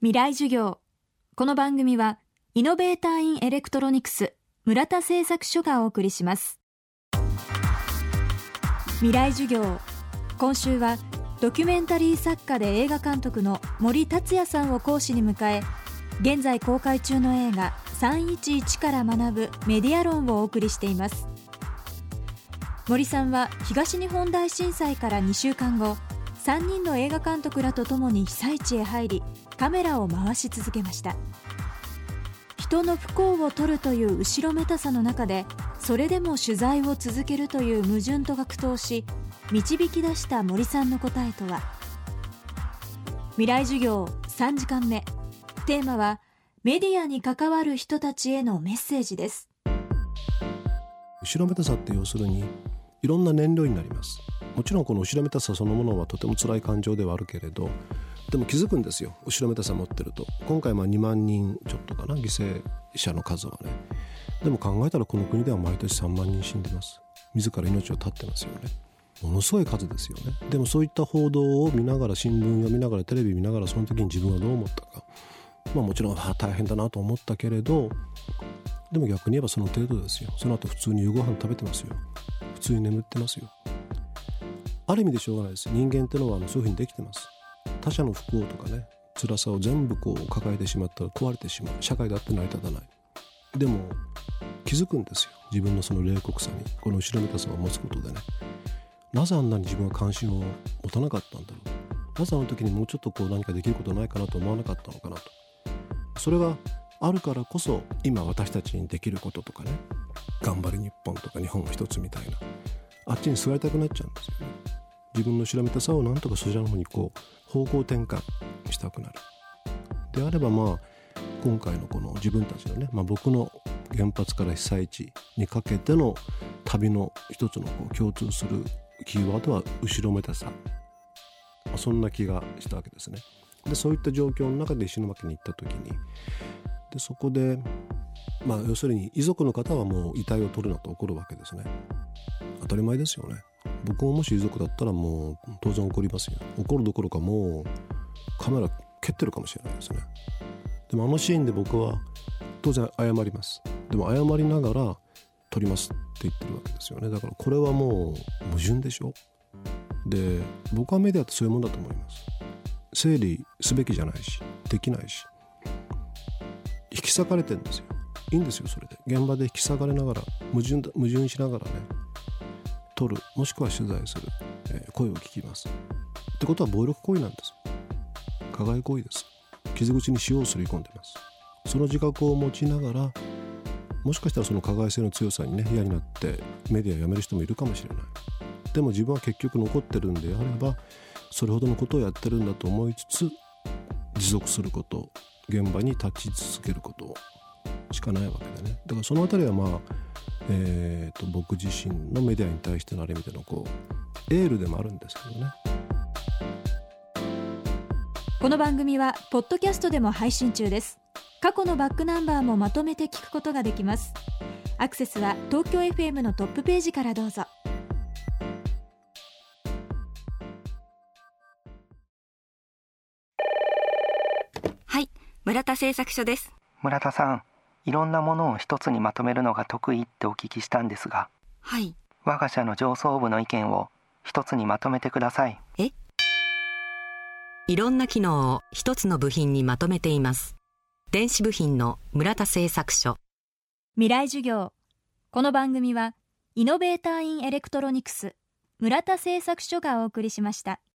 未来授業。この番組はイノベーターインエレクトロニクス村田製作所がお送りします。未来授業。今週はドキュメンタリー作家で映画監督の森達也さんを講師に迎え現在公開中の映画311から学ぶメディア論をお送りしています。森さんは東日本大震災から2週間後3人の映画監督らとともに被災地へ入りカメラを回し続けました。人の不幸を撮るという後ろめたさの中でそれでも取材を続けるという矛盾と格闘し導き出した森さんの答えとは。未来授業3時間目。テーマはメディアに関わる人たちへのメッセージです。後ろめたさって要するにいろんな燃料になります。もちろんこの後ろめたさそのものはとても辛い感情ではあるけれどでも気づくんですよ。後ろめたさ持ってると。今回まあ2万人ちょっとかな犠牲者の数はね。でも考えたらこの国では毎年3万人死んでます。自ら命を絶ってますよね。ものすごい数ですよね。でもそういった報道を見ながら新聞を見ながらテレビ見ながらその時に自分はどう思ったか。まあもちろん大変だなと思ったけれどでも逆に言えばその程度ですよ。その後普通に夕ご飯食べてますよ。普通に眠ってますよ。ある意味でしょうがないです。人間ってのはそういうふうにできてます。他者の不幸とかね辛さを全部こう抱えてしまったら壊れてしまう。社会だって成り立たない。でも気づくんですよ。自分のその冷酷さにこの後ろめたさを持つことでね。なぜあんなに自分は関心を持たなかったんだろう。なぜあの時にもうちょっとこう何かできることないかなと思わなかったのかなと。それがあるからこそ今私たちにできることとかね。頑張り日本とか日本を一つみたいな。あっちに座りたくなっちゃうんですよね。自分の調べたさをなんとかそちらの方にこう方向転換したくなる。であればまあ今回のこの自分たちのね、まあ、僕の原発から被災地にかけての旅の一つのこう共通するキーワードは後ろめたさ、まあ、そんな気がしたわけですね。でそういった状況の中で石巻に行った時にでそこでまあ要するに遺族の方はもう遺体を取るなと怒るわけですね。当たり前ですよね。僕ももし遺族だったらもう当然怒りますよ。怒るどころかもうカメラ蹴ってるかもしれないですね。でもあのシーンで僕は当然謝ります。でも謝りながら撮りますって言ってるわけですよね。だからこれはもう矛盾でしょ。で僕はメディアってそういうもんだと思います。整理すべきじゃないしできないし引き裂かれてんですよ。いいんですよそれで。現場で引き裂かれながら矛盾矛盾しながらね取るもしくは取材する、えー、声を聞きます。ってことは暴力行為なんです。加害行為です。傷口に塩をすり込んでます。その自覚を持ちながらもしかしたらその加害性の強さにね嫌になってメディア辞める人もいるかもしれない。でも自分は結局残ってるんであればそれほどのことをやってるんだと思いつつ持続すること現場に立ち続けること。しかないわけでね。だからその辺りはまあえーと、僕自身のメディアに対してのある意味でのこうエールでもあるんですけどね。この番組はポッドキャストでも配信中です。過去のバックナンバーもまとめて聞くことができます。アクセスは東京 FM のトップページからどうぞ。はい村田製作所です。村田さんいろんなものを一つにまとめるのが得意ってお聞きしたんですがはい。我が社の上層部の意見を一つにまとめてください。え？いろんな機能を一つの部品にまとめています。電子部品の村田製作所。未来授業。この番組はイノベーターインエレクトロニクス村田製作所がお送りしました